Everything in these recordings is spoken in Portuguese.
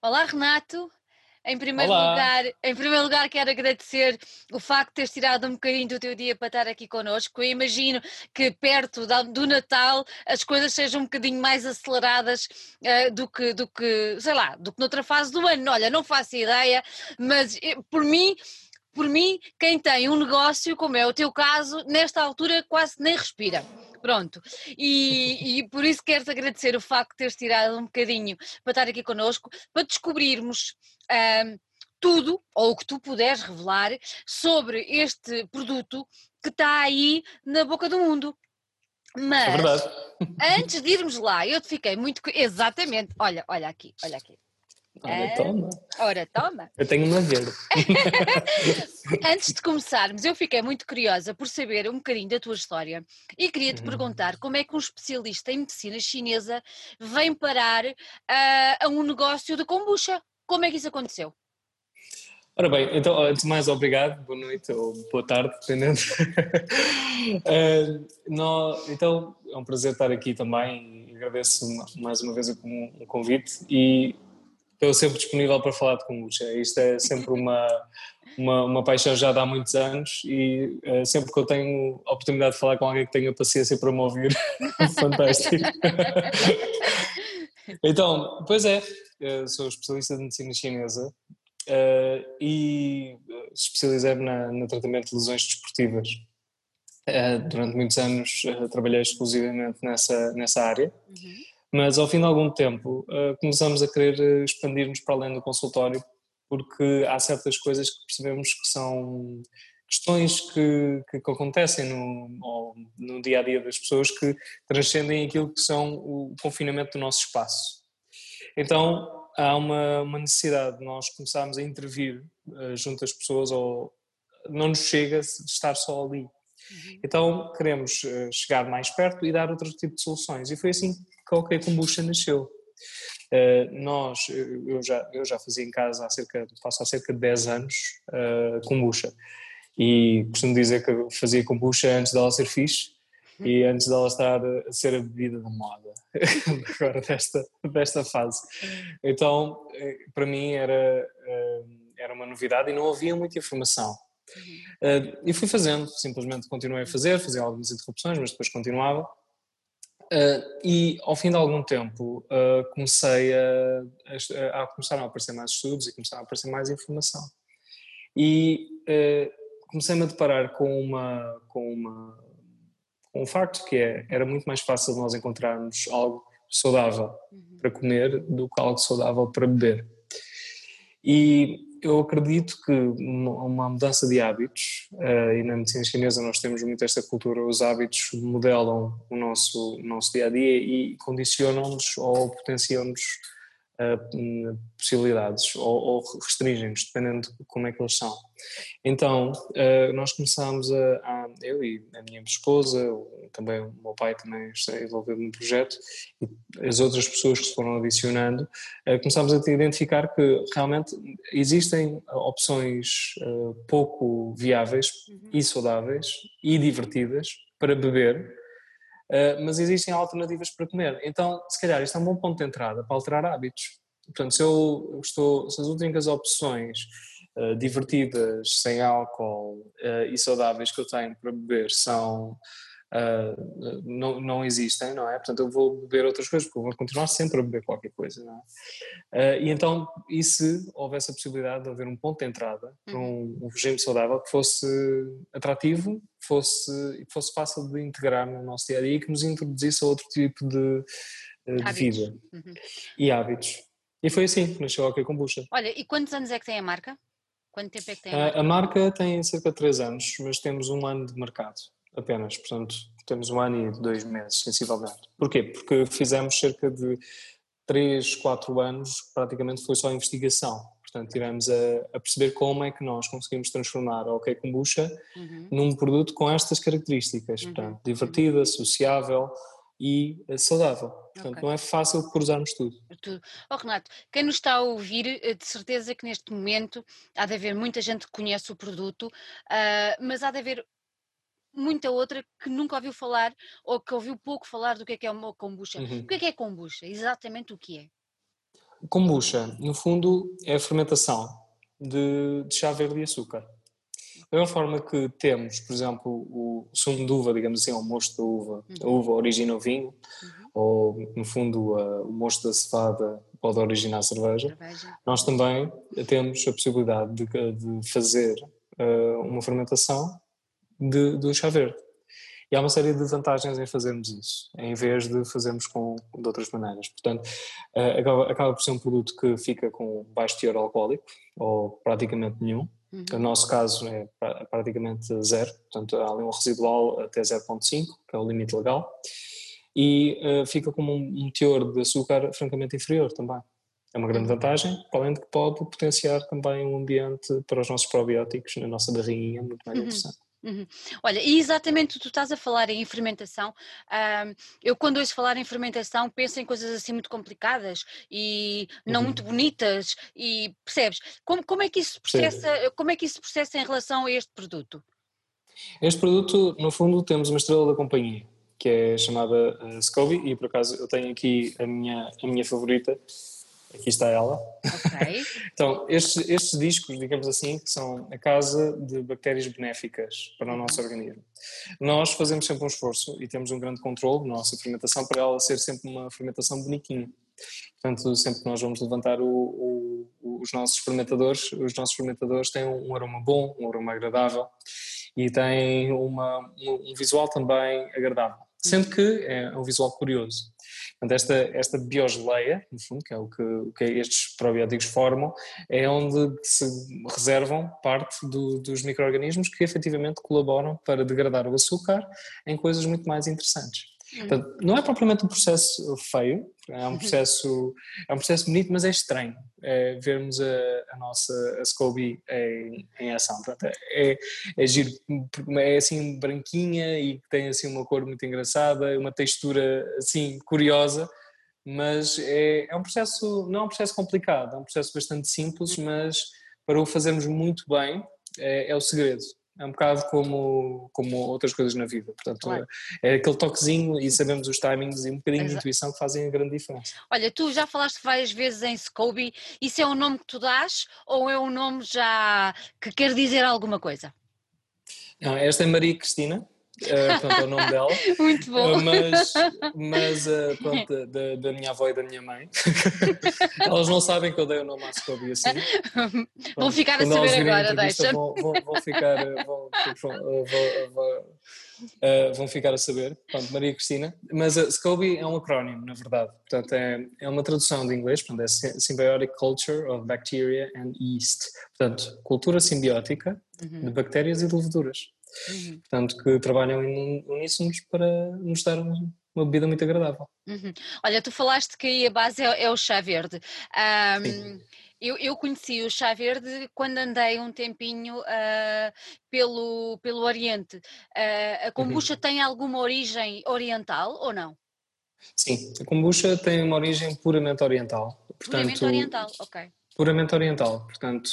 Olá, Renato. Em primeiro, Olá. lugar, em primeiro lugar, quero agradecer o facto de teres tirado um bocadinho do teu dia para estar aqui connosco. Eu imagino que perto do Natal as coisas sejam um bocadinho mais aceleradas eh, do, que, do que, sei lá, do que noutra fase do ano. Olha, não faço ideia, mas eh, por mim, por mim, quem tem um negócio, como é o teu caso, nesta altura quase nem respira. Pronto, e, e por isso quero-te agradecer o facto de teres tirado um bocadinho para estar aqui connosco, para descobrirmos ahm, tudo, ou o que tu puderes revelar, sobre este produto que está aí na boca do mundo. É Mas, verdade. antes de irmos lá, eu te fiquei muito. Exatamente, olha, olha aqui, olha aqui. Olha, É. toma. Ora, toma. Eu tenho uma verde. Antes de começarmos, eu fiquei muito curiosa por saber um bocadinho da tua história e queria te Uhum. perguntar como é que um especialista em medicina chinesa vem parar ah, a um negócio de kombucha. Como é que isso aconteceu? Ora bem, então, antes de mais, obrigado, boa noite ou boa tarde, dependendo. Nó- então, é um prazer estar aqui também e agradeço ma- mais uma vez o convite e estou sempre disponível para falar de kombucha. Isto é sempre uma, uma, uma paixão já de há muitos anos e eh, sempre que eu tenho a oportunidade de falar com alguém que tenha paciência para me ouvir, fantástico. Então, pois é, eu sou especialista de medicina chinesa eh, e eh, especializei-me na- no tratamento de lesões desportivas. Eh, durante muitos anos eh, trabalhei exclusivamente nessa, nessa área, mas ao fim de algum tempo eh, começamos a querer eh, expandir-nos para além do consultório, porque há certas coisas que percebemos que são questões que, que, acontecem no, no dia a dia das pessoas que transcendem aquilo que são o confinamento do nosso espaço. Então há uma, uma necessidade de nós começarmos a intervir uh, junto às pessoas ou não nos chega de estar só ali. Uhum. Então queremos uh, chegar mais perto e dar outro tipo de soluções e foi assim que a OK Kombucha nasceu. Uh, nós, eu já, eu já fazia em casa há cerca, faço há cerca de 10 anos uh, kombucha e costumo dizer que eu fazia kombucha antes dela ser fixe e antes dela estar a ser a bebida da moda agora desta, desta fase. Então, para mim era, era uma novidade e não havia muita informação. E fui fazendo, simplesmente continuei a fazer, fazia algumas interrupções, mas depois continuava. E ao fim de algum tempo comecei a, a, a começaram a aparecer mais estudos e começaram a aparecer mais informação. E comecei-me a deparar com uma, com uma com um facto que é, era muito mais fácil nós encontrarmos algo saudável uhum. para comer do que algo saudável para beber. E eu acredito que uma mudança de hábitos, uh, e na medicina chinesa nós temos muito esta cultura, os hábitos modelam o nosso, o nosso dia a dia e condicionam-nos ou potenciam-nos uh, possibilidades ou, ou restringem-nos, dependendo de como é que eles são. Então, uh, nós começámos a, a, eu e a minha esposa, também o meu pai também está envolvido no projeto, e as outras pessoas que se foram adicionando, uh, começámos a identificar que realmente existem opções pouco viáveis uhum. e saudáveis e divertidas para beber, Uh, mas existem alternativas para comer. Então, se calhar, isto é um bom ponto de entrada para alterar hábitos. Portanto, se eu estou, se as únicas opções uh, divertidas, sem álcool uh, e saudáveis que eu tenho para beber são não, não existem, não é? Portanto, eu vou beber outras coisas, porque eu vou continuar sempre a beber qualquer coisa, não é? e então, e se houvesse a possibilidade de haver um ponto de entrada para um, um regime saudável que fosse atrativo, fosse, que fosse fácil de integrar no nosso dia a dia e que nos introduzisse a outro tipo de, de vida uhum. e hábitos. E foi assim que nasceu a OK Kombucha. Olha, e quantos anos é que tem a marca? Quanto tempo é que tem a marca? A, a marca tem cerca de 3 anos, mas temos um ano de mercado apenas, portanto temos um ano e dois meses, sensivelmente. Porquê? Porque fizemos cerca de 3, 4 anos, praticamente foi só investigação. Portanto, tivemos a, a, perceber como é que nós conseguimos transformar a OK Kombucha uhum. num produto com estas características, uhum. portanto, divertida, sociável e saudável. Portanto, okay. não é fácil cruzarmos tudo. tudo. Oh, Renato, quem nos está a ouvir, de certeza que neste momento há de haver muita gente que conhece o produto, uh, mas há de haver muita outra que nunca ouviu falar ou que ouviu pouco falar do que é que é uma kombucha. Uhum. O que é que é kombucha? Exatamente o que é? Kombucha, no fundo, é a fermentação de, de chá verde e açúcar. Da mesma forma que temos, por exemplo, o sumo de uva, digamos assim, o mosto da uva, a uhum. uva origina o vinho, uhum. ou no fundo o mosto da cevada pode originar a cerveja, cerveja. nós também temos a possibilidade de, de fazer uh, uma fermentação de, do chá verde. E há uma série de vantagens em fazermos isso, em vez de fazermos com, de outras maneiras. Portanto, uh, acaba, acaba, por ser um produto que fica com baixo teor alcoólico, ou praticamente nenhum. Uhum. No nosso caso é praticamente zero, portanto há ali um residual até 0.5, que é o limite legal, e uh, fica com um, um teor de açúcar francamente inferior também. É uma grande uhum. vantagem, além de que pode potenciar também um ambiente para os nossos probióticos na nossa barriguinha muito mais uhum. interessante. Uhum. Olha, e exatamente tu estás a falar em fermentação. Um, eu, quando ouço falar em fermentação, penso em coisas assim muito complicadas e não uhum. muito bonitas. E percebes? Como, como, é que isso processa, como é que isso processa em relação a este produto? Este produto, no fundo, temos uma estrela da companhia que é chamada uh, Scobie e por acaso eu tenho aqui a minha, a minha favorita, Aqui está ela. Ok. então, estes, estes discos, digamos assim, são a casa de bactérias benéficas para o nosso organismo. Nós fazemos sempre um esforço e temos um grande controle na nossa fermentação para ela ser sempre uma fermentação bonitinha. Portanto, sempre que nós vamos levantar o, o, os nossos fermentadores, os nossos fermentadores têm um aroma bom, um aroma agradável e têm uma, um visual também agradável. Sendo que é um visual curioso. Portanto, esta, esta biogeleia, no fundo, que é o que, o que estes probióticos formam, é onde se reservam parte do, dos micro-organismos que efetivamente colaboram para degradar o açúcar em coisas muito mais interessantes. Portanto, não é propriamente um processo feio, é um processo, é um processo bonito, mas é estranho é vermos a, a nossa a SCOBY em, em ação. Portanto, é, é giro, é assim branquinha e tem assim uma cor muito engraçada, uma textura assim curiosa, mas é, é um processo, não é um processo complicado, é um processo bastante simples, mas para o fazermos muito bem é, é o segredo é um bocado como, como outras coisas na vida. Portanto, claro. é aquele toquezinho e sabemos os timings e um bocadinho Exato. de intuição que fazem a grande diferença. Olha, tu já falaste várias vezes em Scobie, isso é um nome que tu dás ou é um nome já que quer dizer alguma coisa? Não, esta é Maria Cristina, uh, pronto, é o nome dela. Muito bom. Uh, mas mas uh, pronto, da, da, minha avó e da minha mãe. Elas não sabem que eu dei o nome à Scobie assim. Pronto, vão ficar a saber agora, deixa. Vão, vão, vão, ficar. Vão, vão, vão ficar a saber, pronto, Maria Cristina, mas a SCOBY é um acrónimo, na verdade, portanto é, é uma tradução de inglês, portanto é Symbiotic Culture of Bacteria and Yeast, portanto, cultura simbiótica uhum. de bactérias e de leveduras. Uhum. Portanto, que trabalham em uníssonos para nos dar uma bebida muito agradável. Uhum. Olha, tu falaste que aí a base é, é o chá verde. Um, eu, eu, conheci o chá verde quando andei um tempinho uh, pelo, pelo Oriente. Uh, a kombucha uhum. tem alguma origem oriental ou não? Sim, a kombucha tem uma origem puramente oriental. Portanto, puramente oriental, ok puramente oriental, portanto,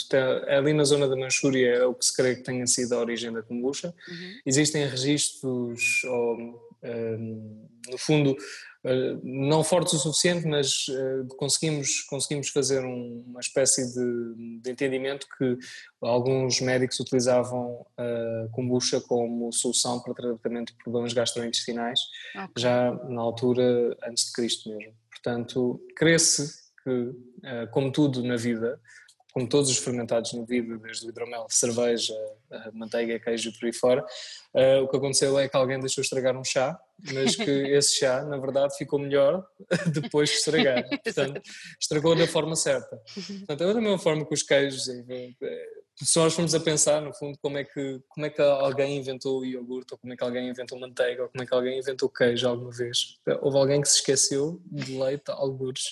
ali na zona da Manchúria é o que se crê que tenha sido a origem da kombucha. Uhum. Existem registros, ou, um, no fundo, uh, não fortes o suficiente, mas uh, conseguimos, conseguimos fazer um, uma espécie de, de, entendimento que alguns médicos utilizavam a kombucha como solução para tratamento de problemas gastrointestinais, okay. já na altura antes de Cristo mesmo. Portanto, crê-se que, eh, como tudo na vida, como todos os fermentados na vida, desde o hidromel, cerveja, manteiga, queijo e por aí fora, uh, o que aconteceu é que alguém deixou estragar um chá, mas que esse chá, na verdade, ficou melhor depois de estragar. Portanto, estragou da forma certa. Portanto, é da mesma forma que os queijos, se nós formos a pensar, no fundo, como é, que, como é que alguém inventou o iogurte, ou como é que alguém inventou manteiga, ou como é que alguém inventou queijo alguma vez. Houve alguém que se esqueceu de leite, algures,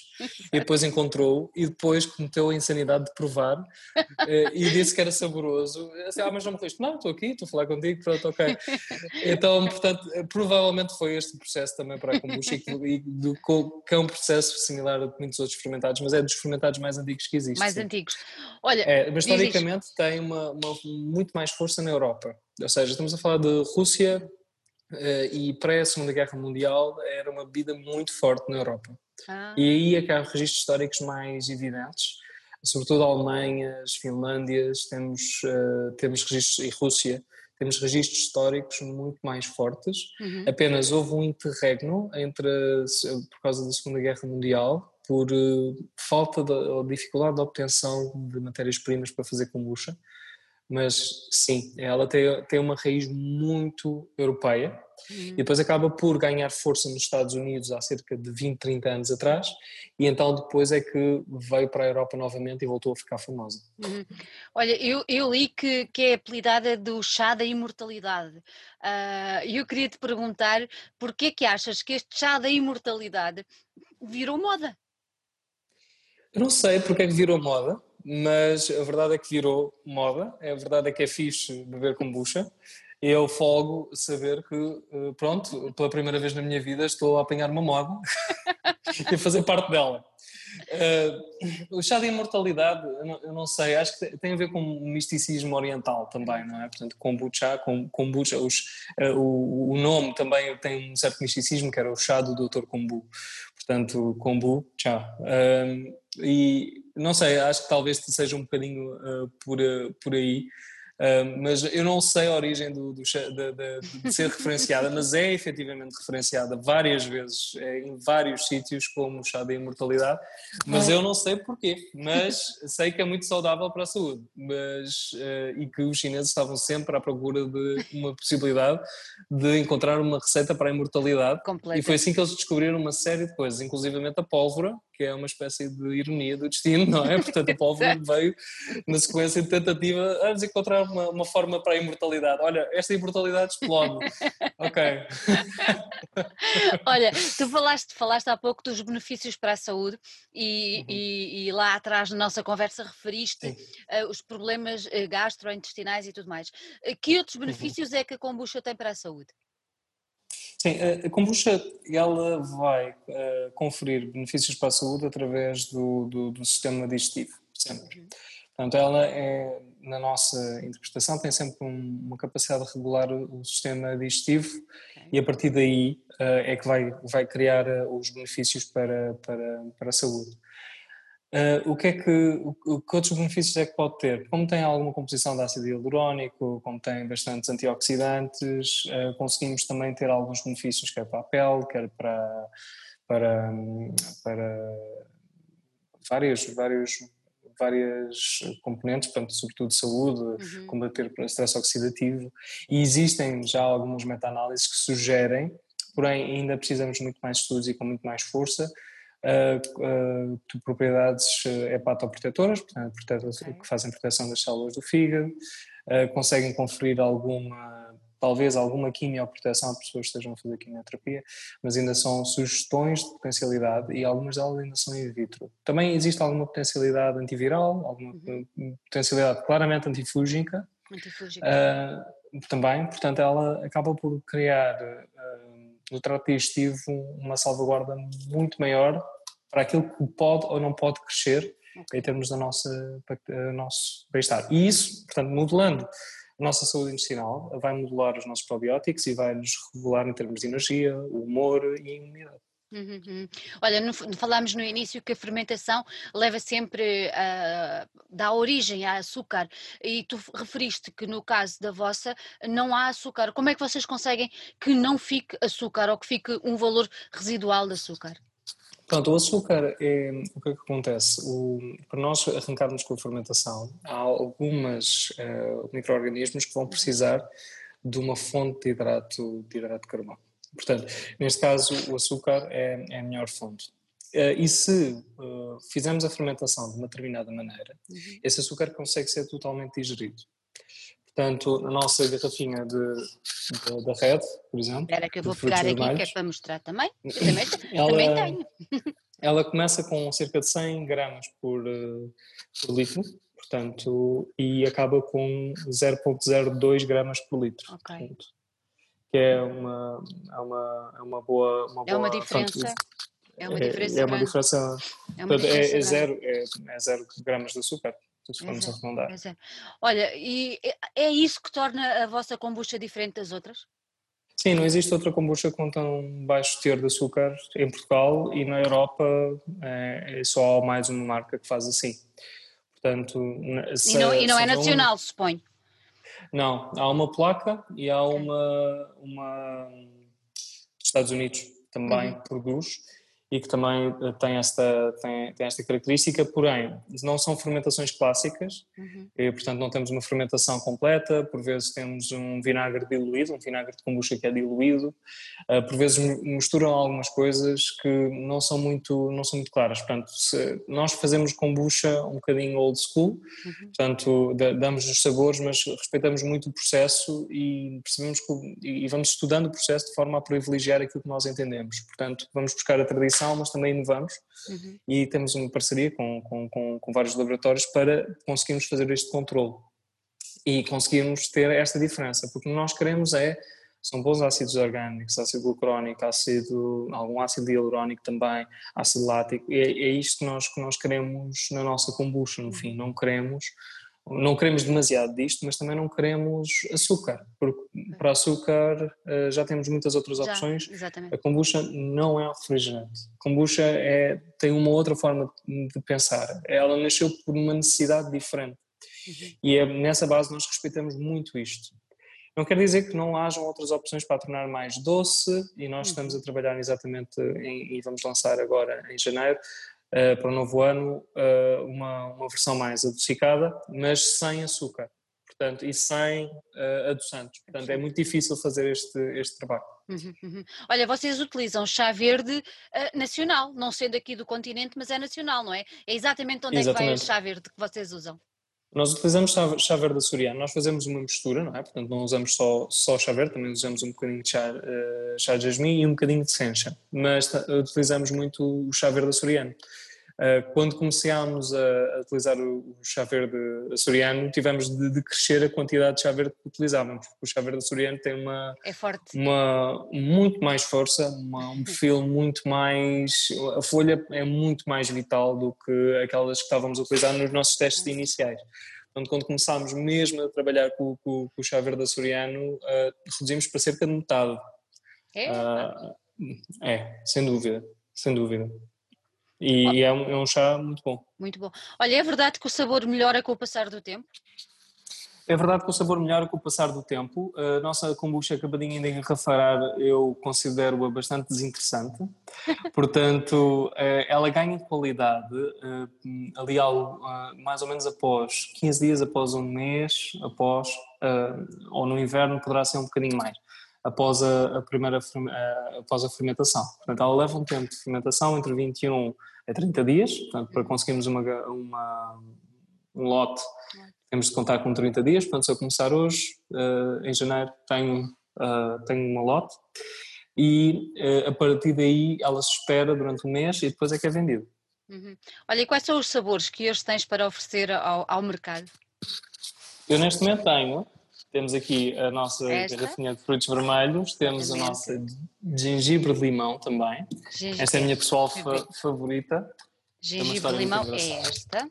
e depois encontrou, e depois cometeu a insanidade de provar, eh, e disse que era saboroso. Assim, ah, mas não me disse, não, estou aqui, estou a falar contigo, pronto, ok. Então, portanto, provavelmente foi este processo também para a kombucha, e do, que é um processo similar a muitos outros fermentados, mas é dos fermentados mais antigos que existem. Mais antigos. Olha, é, mas historicamente tem uma, uma, muito mais força na Europa. Ou seja, estamos a falar de Rússia uh, e pré-Segunda Guerra Mundial era uma bebida muito forte na Europa. Ah. E aí é que há registros históricos mais evidentes, sobretudo Alemanhas, Finlândias, temos, uh, temos registros, e Rússia, temos registros históricos muito mais fortes. Uhum. Apenas houve um interregno entre, por causa da Segunda Guerra Mundial, por uh, falta de, ou dificuldade de obtenção de matérias-primas para fazer kombucha. Mas sim, ela tem, tem uma raiz muito europeia uhum. e depois acaba por ganhar força nos Estados Unidos há cerca de 20, 30 anos atrás e então depois é que veio para a Europa novamente e voltou a ficar famosa. Uhum. Olha, eu, eu li que, que é apelidada do chá da imortalidade ah, e uh, eu queria te perguntar porquê que achas que este chá da imortalidade virou moda? Eu não sei porque é que virou moda, mas a verdade é que virou moda, a verdade é que é fixe beber kombucha. Eu folgo saber que, eh, pronto, pela primeira vez na minha vida estou a apanhar uma moda e a fazer parte dela. Uh, o chá de imortalidade, eu não, eu não, sei, acho que tem a ver com o misticismo oriental também, não é? Portanto, kombucha, kombucha os, uh, o, o, nome também tem um certo misticismo, que era o chá do Dr. Kombu. Portanto, kombu, chá. Uh, e não sei, acho que talvez seja um bocadinho por, por aí mas eu não sei a origem do, do de, de, ser referenciada, mas é efetivamente referenciada várias vezes é, em vários sítios como o chá da imortalidade, mas eu não sei porquê, mas sei que é muito saudável para a saúde mas, uh, e que os chineses estavam sempre à procura de uma possibilidade de encontrar uma receita para a imortalidade e foi assim que eles descobriram uma série de coisas, inclusivamente a pólvora, que é uma espécie de ironia do destino, não é? Portanto, a pólvora veio na sequência de tentativa, vamos encontrar uma, uma, forma para a imortalidade. Olha, esta imortalidade explode. ok. Olha, tu falaste, falaste há pouco dos benefícios para a saúde e, uhum. e, e lá atrás na nossa conversa referiste uh, os problemas uh, gastrointestinais e tudo mais. Uh, que outros uhum. benefícios uhum. é que a kombucha tem para a saúde? Sim, a kombucha ela vai uh, conferir benefícios para a saúde através do, do, do sistema digestivo, sempre. Uhum. Portanto, ela é, na nossa interpretação, tem sempre um, uma capacidade de regular o sistema digestivo okay. e a partir daí uh, é que vai, vai criar uh, os benefícios para, para, para a saúde. Uh, o, que é que, o, que outros benefícios é que pode ter? Como tem alguma composição de ácido hialurónico, como tem bastantes antioxidantes, conseguimos também ter alguns benefícios quer para a pele, quer para, para, para vários, vários, várias componentes, portanto, sobretudo saúde, uhum. combater o stress oxidativo, e existem já algumas meta-análises que sugerem, porém ainda precisamos muito mais estudos e com muito mais força, uh, uh, propriedades eh, hepatoprotetoras, portanto, okay. que fazem proteção das células do fígado, uh, conseguem conferir alguma, talvez alguma quimioproteção a pessoas que estejam a fazer quimioterapia, mas ainda são sugestões de potencialidade e algumas delas ainda são in vitro. Também existe alguma potencialidade antiviral, alguma uhum. potencialidade claramente antifúngica. Antifúngica. Uh, também, portanto, ela acaba por criar no trato digestivo uma salvaguarda muito maior para aquilo que pode ou não pode crescer okay. em termos do nosso, nosso bem-estar. E isso, portanto, modelando a nossa saúde intestinal, vai modular os nossos probióticos e vai nos regular em termos de energia, humor e imunidade. Uhum. Olha, no, falámos no início que a fermentação leva sempre a dá origem a açúcar e tu referiste que no caso da vossa não há açúcar. Como é que vocês conseguem que não fique açúcar ou que fique um valor residual de açúcar? Pronto, o açúcar é o que é que acontece? O, para nós arrancarmos com a fermentação, há algumas uh, micro-organismos que vão precisar de uma fonte de hidrato de, hidrato de carbono. Portanto, neste caso, o açúcar é, é a melhor fonte. Uh, e se uh, fizermos a fermentação de uma determinada maneira, uhum. esse açúcar consegue ser totalmente digerido. Portanto, a nossa garrafinha de, de, da Red, por exemplo. Espera que eu vou pegar aqui, que é para mostrar também. Eu também, ela, também tenho. Ela começa com cerca de 100 gramas por, uh, por litro, portanto, e acaba com 0,02 gramas por litro. Ok. Portanto, que é uma, é uma, é uma boa. Uma é uma diferença. Portanto, é uma diferença. É, é uma diferença. É, uma diferença é, é, zero, é, é zero gramas de açúcar arredondar. Olha, e é isso que torna a vossa kombucha diferente das outras? Sim, não existe outra kombucha com tão baixo teor de açúcar em Portugal e na Europa é, é só mais uma marca que faz assim. Portanto, se, e não, e não é nacional, um... suponho. Não, há uma placa e há uma, uma dos Estados Unidos também uhum. produz e que também eh, tem esta, tem, tem, esta característica, porém não são fermentações clássicas, uhum. e, portanto não temos uma fermentação completa, por vezes temos um vinagre diluído, um vinagre de kombucha que é diluído, uh, por vezes misturam algumas coisas que não são muito, não são muito claras, portanto nós fazemos kombucha um bocadinho old school, uhum. portanto damos os sabores, mas respeitamos muito o processo e percebemos que, e vamos estudando o processo de forma a privilegiar aquilo que nós entendemos, portanto vamos buscar a tradição mas também inovamos uhum. e temos uma parceria com, com, com, com, vários laboratórios para conseguirmos fazer este controle. E conseguirmos ter esta diferença, porque o que nós queremos é são bons ácidos orgânicos, ácido glucurónico, ácido, algum ácido hialurónico também, ácido lático, é, é isto que nós, que nós queremos na nossa kombucha, no fim, não queremos não queremos demasiado disto, mas também não queremos açúcar, porque para açúcar eh, já temos muitas outras já, opções. Exatamente. A kombucha não é um refrigerante. A kombucha é, tem uma outra forma de pensar. Ela nasceu por uma necessidade diferente. Uhum. E é, nessa base nós respeitamos muito isto. Não quer dizer que não hajam outras opções para tornar mais doce e nós uhum. estamos a trabalhar exatamente em, e vamos lançar agora em janeiro uh, para o novo ano uh, uma, uma versão mais adocicada, mas sem açúcar. Portanto, e sem uh, adoçantes. Portanto, é muito difícil fazer este, este trabalho. Uhum, uhum. Olha, vocês utilizam chá verde uh, nacional, não sendo aqui do continente, mas é nacional, não é? É exatamente onde exatamente. é que vai o chá verde que vocês usam? Nós utilizamos chá, chá verde açoriano, nós fazemos uma mistura, não é? Portanto, não usamos só, só chá verde, também usamos um bocadinho de chá, uh, chá de jasmim e um bocadinho de sencha, mas utilizamos muito o chá verde açoriano. Uh, quando começámos a, utilizar o, o chá verde açoriano, tivemos de, de, crescer a quantidade de chá verde que utilizávamos, porque o chá verde açoriano tem uma, é forte. uma muito mais força, uma, um perfil muito mais. A folha é muito mais vital do que aquelas que estávamos a utilizar nos nossos testes iniciais. Portanto, quando começámos mesmo a trabalhar com, com, com o chá verde açoriano, uh, reduzimos para cerca de metade. É? Uh, é, sem dúvida, sem dúvida. E é um, é um chá muito bom. Muito bom. Olha, é verdade que o sabor melhora com o passar do tempo? É verdade que o sabor melhora com o passar do tempo. A nossa kombucha acabadinha de engarrafar eu considero-a bastante desinteressante. Portanto, eh, ela ganha qualidade eh, ali ao, mais ou menos após 15 dias, após um mês, após, eh, ou no inverno poderá ser um bocadinho mais, após a, a primeira após a fermentação. Portanto, ela leva um tempo de fermentação entre 21 a 30 dias, portanto, para conseguirmos uma, uma um lote temos de contar com 30 dias, portanto se eu começar hoje, uh, em janeiro tenho, uh, tenho uma lote e uh, a partir daí ela se espera durante um mês e depois é que é vendido. Uhum. Olha, e quais são os sabores que hoje tens para oferecer ao, ao mercado? Eu neste momento tenho, temos aqui a nossa garrafinha de frutos vermelhos, temos a nossa gengibre de limão também. Gengibre. Esta é a minha pessoal fa favorita. Gengibre de limão é esta.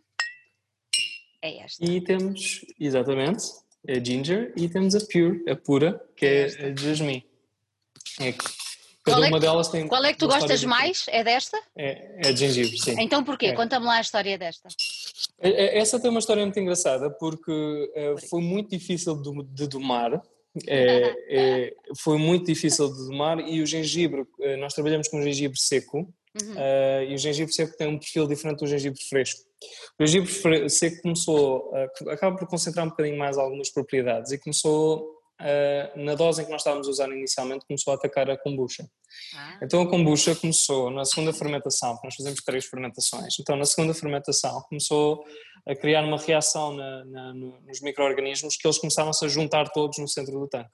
É esta. E temos, exatamente, a ginger e temos a pure, a pura, que é, é a jasmine. É, cada qual é uma delas tem. Qual é que tu gostas mais? É desta? É, é de gengibre, sim. Então porquê? É. Conta-me lá a história desta. É, é, essa tem uma história muito engraçada porque uh, foi muito difícil de, domar. É, é, foi muito difícil de domar e o gengibre, nós trabalhamos com gengibre seco uhum. uh, e o gengibre seco tem um perfil diferente do gengibre fresco. O gengibre seco começou, acaba por concentrar um bocadinho mais algumas propriedades e começou, na dose em que nós estávamos a usar inicialmente, começou a atacar a kombucha. Ah. Então a kombucha começou na segunda fermentação, nós fazemos três fermentações, então na segunda fermentação começou a criar uma reação na, na, nos micro-organismos que eles começaram-se a juntar todos no centro do tanque.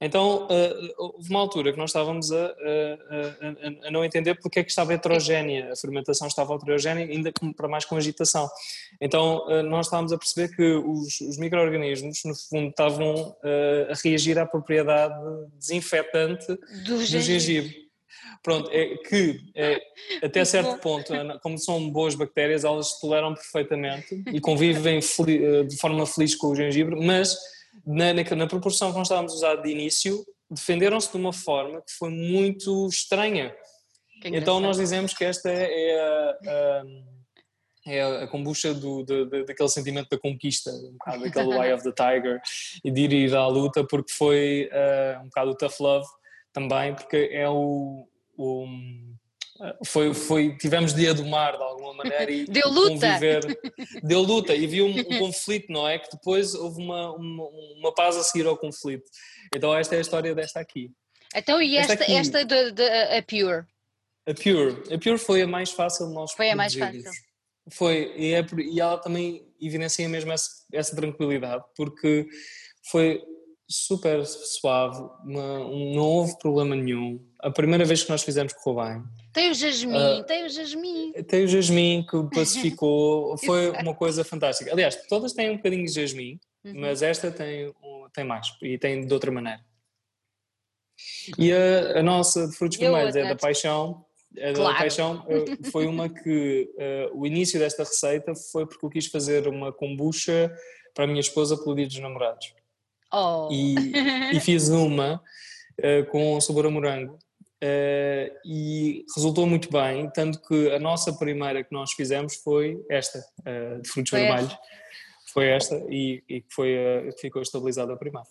Então, uh, houve uma altura que nós estávamos a, a, a, a, não entender porque é que estava heterogénea, a fermentação estava heterogénea, ainda para mais com agitação. Então, uh, nós estávamos a perceber que os, os micro-organismos, no fundo, estavam uh, a reagir à propriedade desinfetante do, do gengibre. Pronto, é que é, até certo ponto, como são boas bactérias, elas toleram perfeitamente e convivem de forma feliz com o gengibre, mas na, na, na, proporção que nós estávamos a usar de início, defenderam-se de uma forma que foi muito estranha. Então nós dizemos que esta é a, a, é a kombucha do, daquele sentimento da conquista, um bocado daquele Eye of the Tiger e de ir à luta porque foi uh, um bocado o tough love também, porque é o, o foi, foi, tivemos dia do mar de alguma maneira e deu luta. Conviver, deu luta e viu um, um, conflito, não é? Que depois houve uma, uma, uma, paz a seguir ao conflito. Então esta é a história desta aqui. Então e esta, esta, esta de, de, a Pure? A Pure. A Pure foi a mais fácil de nós Foi a mais fácil. Foi, e, é, e ela também evidencia mesmo essa, essa tranquilidade, porque foi super suave, uma, não houve problema nenhum. A primeira vez que nós fizemos correu bem. Tem o jasmim, uh, tem o jasmim. Tem o jasmim que pacificou, foi uma coisa fantástica. Aliás, todas têm um bocadinho de jasmim, uhum. mas esta tem, tem mais e tem de outra maneira. E a, a nossa de frutos vermelhos é da paixão. A claro. da paixão foi uma que uh, o início desta receita foi porque eu quis fazer uma kombucha para a minha esposa pelo dia dos namorados. Oh. E, e fiz uma uh, com sabor a morango Uh, e resultou muito bem, tanto que a nossa primeira que nós fizemos foi esta, uh, de frutos foi vermelhos. Esta. Foi esta e, e foi uh, ficou estabilizada a primeira.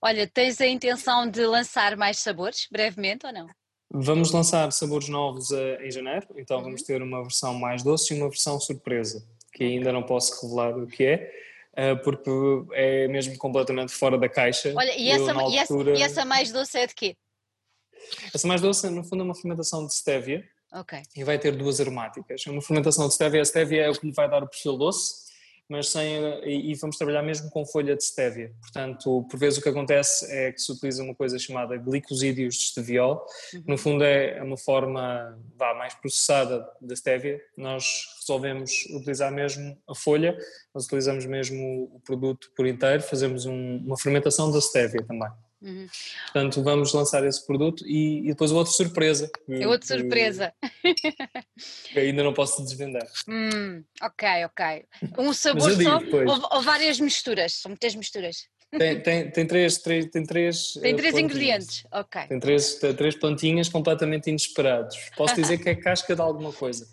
Olha, tens a intenção de lançar mais sabores brevemente ou não? Vamos lançar sabores novos em janeiro, então uhum. vamos ter uma versão mais doce e uma versão surpresa, que ainda não posso revelar o que é, porque é mesmo completamente fora da caixa. Olha, e essa, altura... e essa, e essa mais doce é de quê? Essa mais doce, no fundo, é uma fermentação de stevia. Ok. E vai ter duas aromáticas. Uma fermentação de stevia, a stevia é o que lhe vai dar o perfil doce, mas sem, e, vamos trabalhar mesmo com folha de stevia. Portanto, por vezes o que acontece é que se utiliza uma coisa chamada glicosídeos de steviol, uhum. no fundo é uma forma vá, mais processada da stevia. Nós resolvemos utilizar mesmo a folha, nós utilizamos mesmo o produto por inteiro, fazemos um, uma fermentação da stevia também. Uhum. Portanto, vamos lançar esse produto e, e depois outra surpresa. É outra surpresa. Que ainda não posso desvendar. Hum, ok, ok. Um sabor só ou, ou, várias misturas? São muitas misturas. Tem, tem, tem, três, três, tem três, tem três uh, ingredientes, ok. Tem três, três plantinhas completamente inesperados. Posso dizer que é casca de alguma coisa.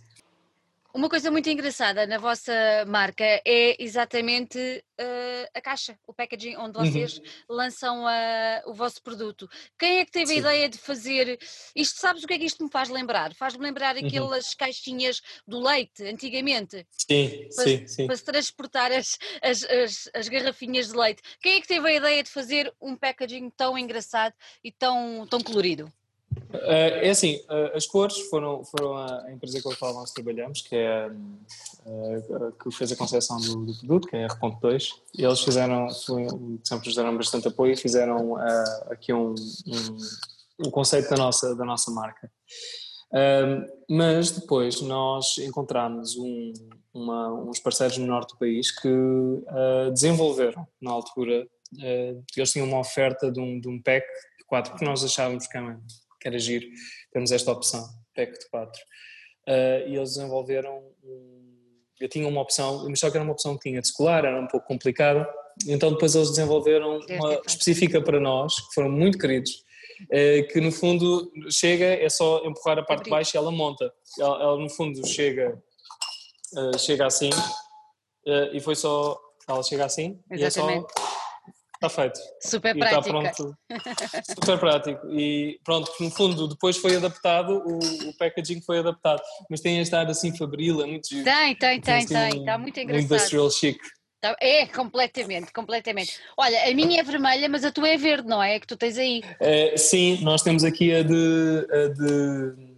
Uma coisa muito engraçada na vossa marca é exatamente uh, a caixa, o packaging, onde uhum. vocês uhum. lançam uh, o vosso produto. Quem é que teve Sim. a ideia de fazer isto? Sabes o que é que isto me faz lembrar? Faz-me lembrar uhum. aquelas uhum. caixinhas do leite, antigamente. Sim, para, sim, sim. Para se transportar as, as, as, as, garrafinhas de leite. Quem é que teve a ideia de fazer um packaging tão engraçado e tão, tão colorido? Uh, é assim, uh, as cores foram, foram a, empresa com a qual nós trabalhamos, que é uh, que fez a concepção do, do, produto, que é a R.2, e eles fizeram, sempre nos deram bastante apoio e fizeram aqui um, um, um, conceito da nossa, da nossa marca. mas depois nós encontramos um, uma, uns parceiros no norte do país que desenvolveram, na altura, eles tinham uma oferta de um, de um pack de quatro que nós achávamos que que era giro, temos esta opção, PEC de 4. Uh, e eles desenvolveram, eu tinha uma opção, mas só que era uma opção que tinha de escolar, era um pouco complicada, então depois eles desenvolveram uma específica para nós, que foram muito queridos, uh, que no fundo chega, é só empurrar a parte de baixo e ela monta. Ela, ela no fundo chega, uh, chega assim, e foi só, ela chega assim, Exatamente. e é só Está feito. Super e. Está pronto. Super prático. E pronto, no fundo, depois foi adaptado, o, o packaging foi adaptado. Mas tem este ar assim fabril, é muito giro. Tem, tem, tem, assim, tem. Está muito engraçado. Industrial chic. Tá, é, completamente, completamente. Olha, a minha é vermelha, mas a tua é verde, não é? É que tu tens aí. É, sim, nós temos aqui a de, a de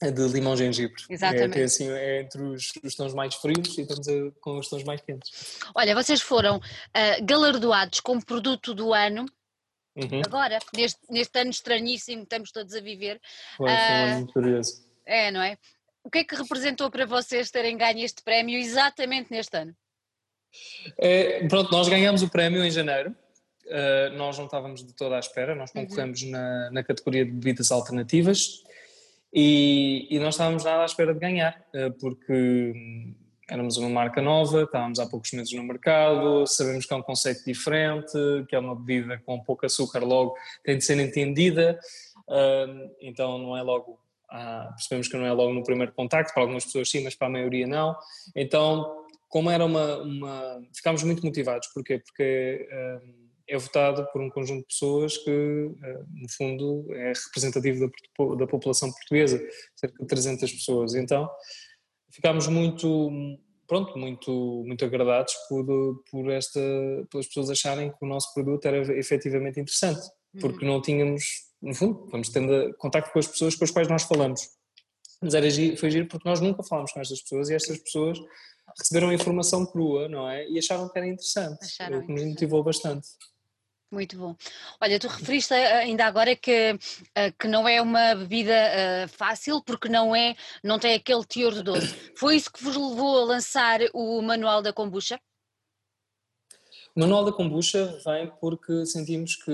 é de limão gengibre. Exatamente. É, assim, é entre os, os, tons mais frios e estamos a, com os tons mais quentes. Olha, vocês foram uh, galardoados como produto do ano. Uhum. Agora, neste, neste ano estranhíssimo que estamos todos a viver. Foi, uh, muito curioso. É, não é? O que é que representou para vocês terem ganho este prémio exatamente neste ano? É, pronto, nós ganhamos o prémio em janeiro. Uh, nós não estávamos de toda à espera, nós uhum. concorremos uhum. na, na categoria de bebidas alternativas e, e não estávamos nada à espera de ganhar, eh, porque éramos uma marca nova, estávamos há poucos meses no mercado, sabemos que é um conceito diferente, que é uma bebida com pouco açúcar, logo tem de ser entendida, uh, então não é logo, ah, percebemos que não é logo no primeiro contacto, para algumas pessoas sim, mas para a maioria não. Então, como era uma. uma ficámos muito motivados, porquê? Porque. É votado por um conjunto de pessoas que, eh, no fundo, é representativo da, da população portuguesa, cerca de 300 pessoas. Então, ficámos muito, pronto, muito, muito agradados por, por esta, pelas pessoas acharem que o nosso produto era efetivamente interessante, porque uhum. não tínhamos, no fundo, vamos tendo contacto com as pessoas com as quais nós falamos. Mas era, foi giro porque nós nunca falámos com estas pessoas e estas pessoas receberam a informação crua, não é? E acharam que era interessante, acharam o que nos motivou bastante. Muito bom. Olha, tu referiste eh, ainda agora que, eh, que não é uma bebida eh, fácil porque não é, não tem aquele teor de doce. Foi isso que vos levou a lançar o Manual da Kombucha? O Manual da Kombucha vem porque sentimos que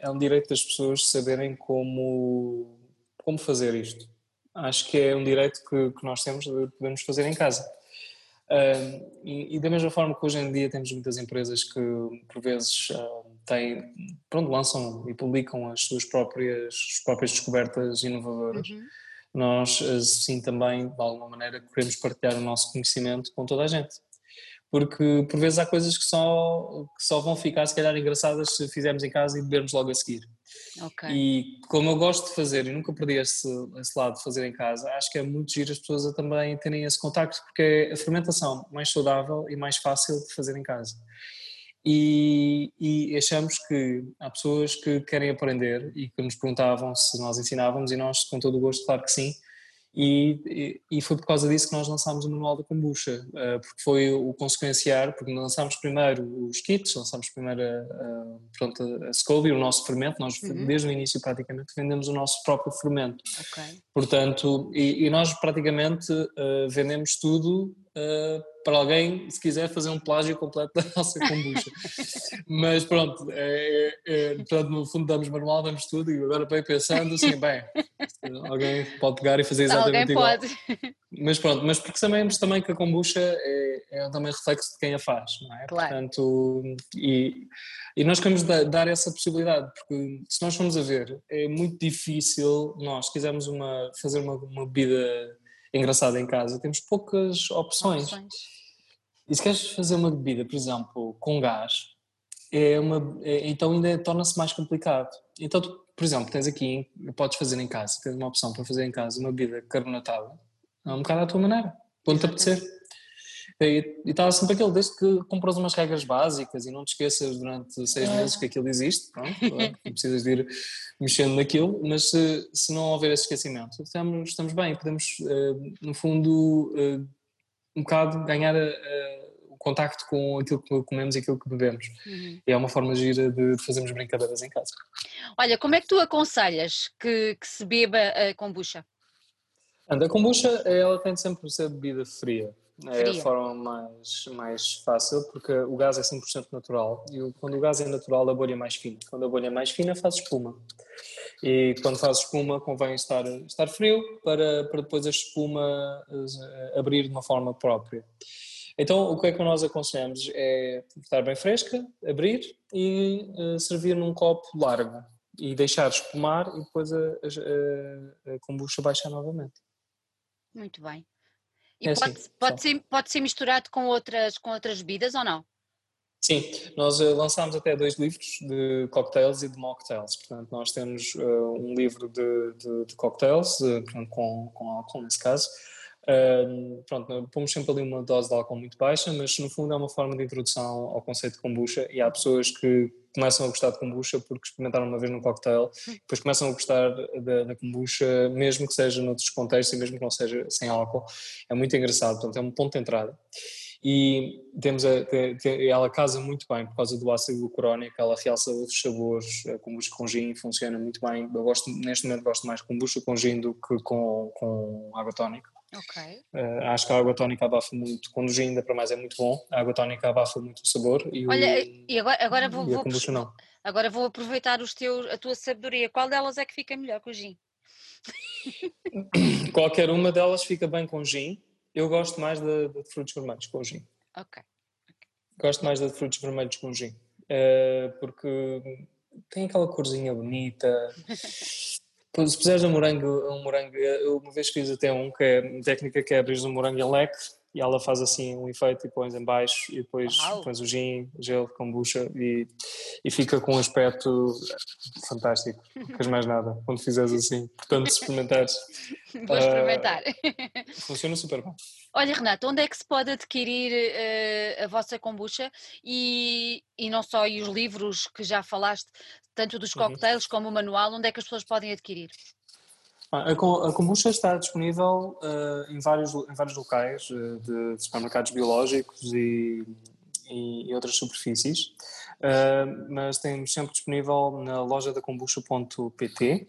é um direito das pessoas saberem como, como fazer isto. Acho que é um direito que, que nós temos de podermos fazer em casa. Uh, e, e, da mesma forma que hoje em dia temos muitas empresas que por vezes uh, têm, pronto, lançam e publicam as suas próprias, as próprias descobertas inovadoras, uhum. nós assim também de alguma maneira queremos partilhar o nosso conhecimento com toda a gente. Porque por vezes há coisas que só, que só vão ficar se calhar engraçadas se fizermos em casa e bebermos logo a seguir. Okay. E como eu gosto de fazer e nunca perdi esse, esse lado de fazer em casa, acho que é muito giro as pessoas a também terem esse contacto, porque é a fermentação mais saudável e mais fácil de fazer em casa. E, e, achamos que há pessoas que querem aprender e que nos perguntavam se nós ensinávamos, e nós, com todo o gosto, claro que sim, e, e, foi por causa disso que nós lançámos o Manual da Kombucha, uh, porque foi o consequenciar, porque lançámos primeiro os kits, lançámos primeiro a, a, pronto, a Scoville, o nosso fermento, nós uhum. desde o início praticamente vendemos o nosso próprio fermento. Okay. Portanto, e, e, nós praticamente uh, vendemos tudo uh, para alguém, se quiser, fazer um plágio completo da nossa kombucha. Mas pronto, é, é, portanto, no fundo damos manual, damos tudo e agora bem pensando assim, bem, alguém pode pegar e fazer exatamente alguém igual. Pode. Mas pronto, mas porque sabemos também que a kombucha é, é também reflexo de quem a faz, não é? Claro. Portanto, e, e nós queremos dar essa possibilidade, porque se nós formos a ver, é muito difícil nós, se quisermos uma, fazer uma, uma bebida engraçada em casa, temos poucas opções. opções. E se queres fazer uma bebida, por exemplo, com gás, é uma, é, então ainda torna-se mais complicado. Então, tu, por exemplo, tens aqui, podes fazer em casa, tens uma opção para fazer em casa uma bebida carbonatada, é um bocado à tua maneira, quando te apetecer. E está sempre aquele, desde que compras umas regras básicas e não te esqueças durante seis é. meses que aquilo existe, pronto, não precisas de ir mexendo naquilo, mas se, se não houver esse esquecimento, estamos, estamos bem, podemos, uh, no fundo, uh, um bocado ganhar a, a, o contacto com aquilo que comemos e aquilo que bebemos. Uhum. E é uma forma gira de, de, fazermos brincadeiras em casa. Olha, como é que tu aconselhas que, que se beba a kombucha? Anda, a kombucha, ela tem de sempre ser bebida fria. É a forma mais, mais fácil, porque o gás é 100% natural e quando o gás é natural, a bolha é mais fina. Quando a bolha é mais fina, faz espuma. E quando faz espuma, convém estar, estar frio para, para depois a espuma eh, abrir de uma forma própria. Então, o que é que nós aconselhamos é estar bem fresca, abrir e uh, servir num copo largo e deixar espumar e depois a, a, a kombucha baixar novamente. Muito bem. E é pode, assim, pode, ser, pode ser misturado com outras, com outras bebidas ou não? Sim, nós uh, lançámos até dois livros de cocktails e de mocktails. Portanto, nós temos uh, um livro de, de, de cocktails, uh, com, com álcool nesse caso. pronto, pomos sempre ali uma dose de álcool muito baixa, mas no fundo é uma forma de introdução ao conceito de kombucha e há pessoas que começam a gostar de kombucha porque experimentaram uma vez num cocktail, depois começam a gostar da, da kombucha, mesmo que seja noutros contextos e mesmo que não seja sem álcool. É muito engraçado, portanto é um ponto de entrada. E temos a, ela casa muito bem por causa do ácido glucurónico, ela realça outros sabores, a kombucha com gin funciona muito bem. Eu gosto, neste momento gosto mais de kombucha com gin do que com, com água tónica. Okay. Uh, acho que a água tónica abafa muito, gin ainda para mais é muito bom, a água tónica abafa muito o sabor e Olha, o, e agora, agora vou, vou, não. agora vou aproveitar os teus, a tua sabedoria, qual delas é que fica melhor com o gin? Qualquer uma delas fica bem com gin, Eu gosto mais de, de frutos vermelhos com gin. Ok. Gosto mais de frutos vermelhos com gin. Uh, porque tem aquela corzinha bonita. Se puseres um morango, um morango, eu uma vez fiz até um que é uma técnica que é abrir um morango em leque e ela faz assim um efeito e pões em baixo e depois Uau. pões o gin, gelo, kombucha e, e fica com um aspecto fantástico, não queres mais nada quando fizeres assim, portanto se experimentares Vou experimentar. uh, funciona super bem. Olha Renato, onde é que se pode adquirir uh, a vossa kombucha? E, e não só e os livros que já falaste, tanto dos uhum. cocktails uhum. como o manual, onde é que as pessoas podem adquirir? A, kombucha está disponível uh, em, vários, em vários locais uh, de supermercados biológicos e, e, e outras superfícies, uh, mas temos sempre disponível na loja da kombucha.pt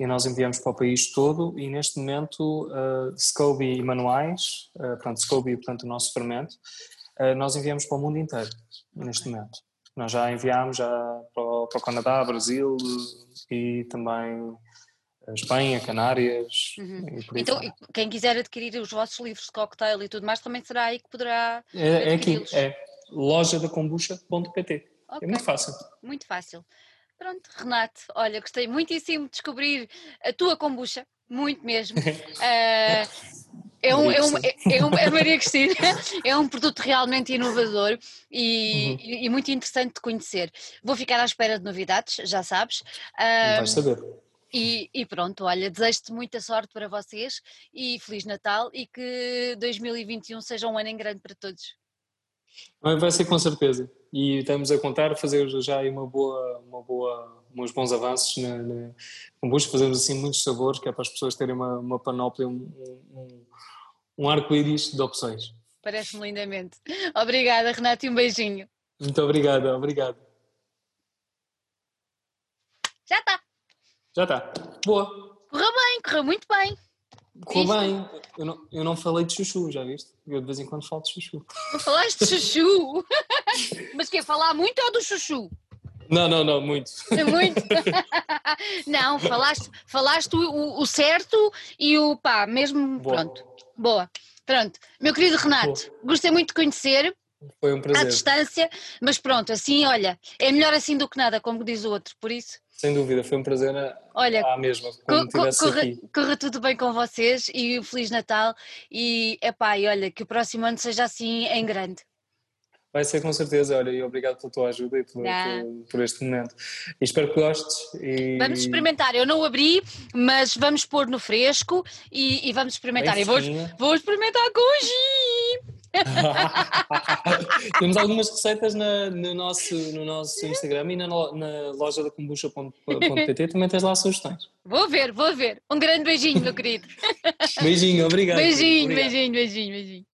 e nós enviamos para o país todo e neste momento uh, SCOBY e manuais, uh, portanto SCOBY, portanto o nosso fermento, nós enviamos para o mundo inteiro neste momento. Nós já enviamos já para o, para o Canadá, Brasil e também Espanha, Canárias uhum. e por Então, quem quiser adquirir os vossos livros de cocktail e tudo mais, também será aí que poderá. É, é aqui, é loja da kombucha.pt. Okay. É muito fácil. Muito fácil. Pronto, Renato, olha, gostei muitíssimo de descobrir a tua kombucha, muito mesmo. Uh, é um, é, um, é, um, é Maria Cristina, é um produto realmente inovador e, uhum. e, muito interessante de conhecer. Vou ficar à espera de novidades, já sabes. Uh, Vais saber. E, e, pronto, olha, desejo-te muita sorte para vocês e Feliz Natal e que 2021 seja um ano em grande para todos. Vai ser com certeza. E estamos a contar fazer já aí uma boa, uma boa, uns bons avanços na, na kombucha, fazemos assim muitos sabores, que é para as pessoas terem uma, uma panóplia, um, um, um arco-íris de opções. Parece-me lindamente. Obrigada, Renato, e um beijinho. Muito obrigada, obrigado. Já está. Já está. Boa. Correu bem, correu muito bem. Correu bem. Eu não, eu não falei de chuchu, já viste? Eu de vez em quando falo de chuchu. Não falaste de chuchu? Mas quer falar muito ou do chuchu? Não, não, não, muito. Muito? não, falaste, falaste o, o, certo e o pá, mesmo Boa. pronto. Boa. Pronto. Meu querido Renato, Boa. gostei muito de conhecer. Foi um prazer. À distância, mas pronto, assim, olha, é melhor assim do que nada, como diz o outro, por isso. Sem dúvida, foi um prazer olha, à mesma, como co corra, aqui. Corra tudo bem com vocês e um Feliz Natal e, epá, e olha, que o próximo ano seja assim em grande. Vai ser com certeza, olha, e obrigado pela tua ajuda e por, por, por este momento. E espero que gostes. E... Vamos experimentar, eu não o abri, mas vamos pôr no fresco e, e vamos experimentar. E vou, vou experimentar com o gin. Temos algumas receitas na, no, nosso, no nosso Instagram e na, na loja da kombucha.pt também tens lá sugestões. Vou ver, vou ver. Um grande beijinho, meu querido. Beijinho, obrigado. Beijinho, obrigado. beijinho, beijinho, beijinho.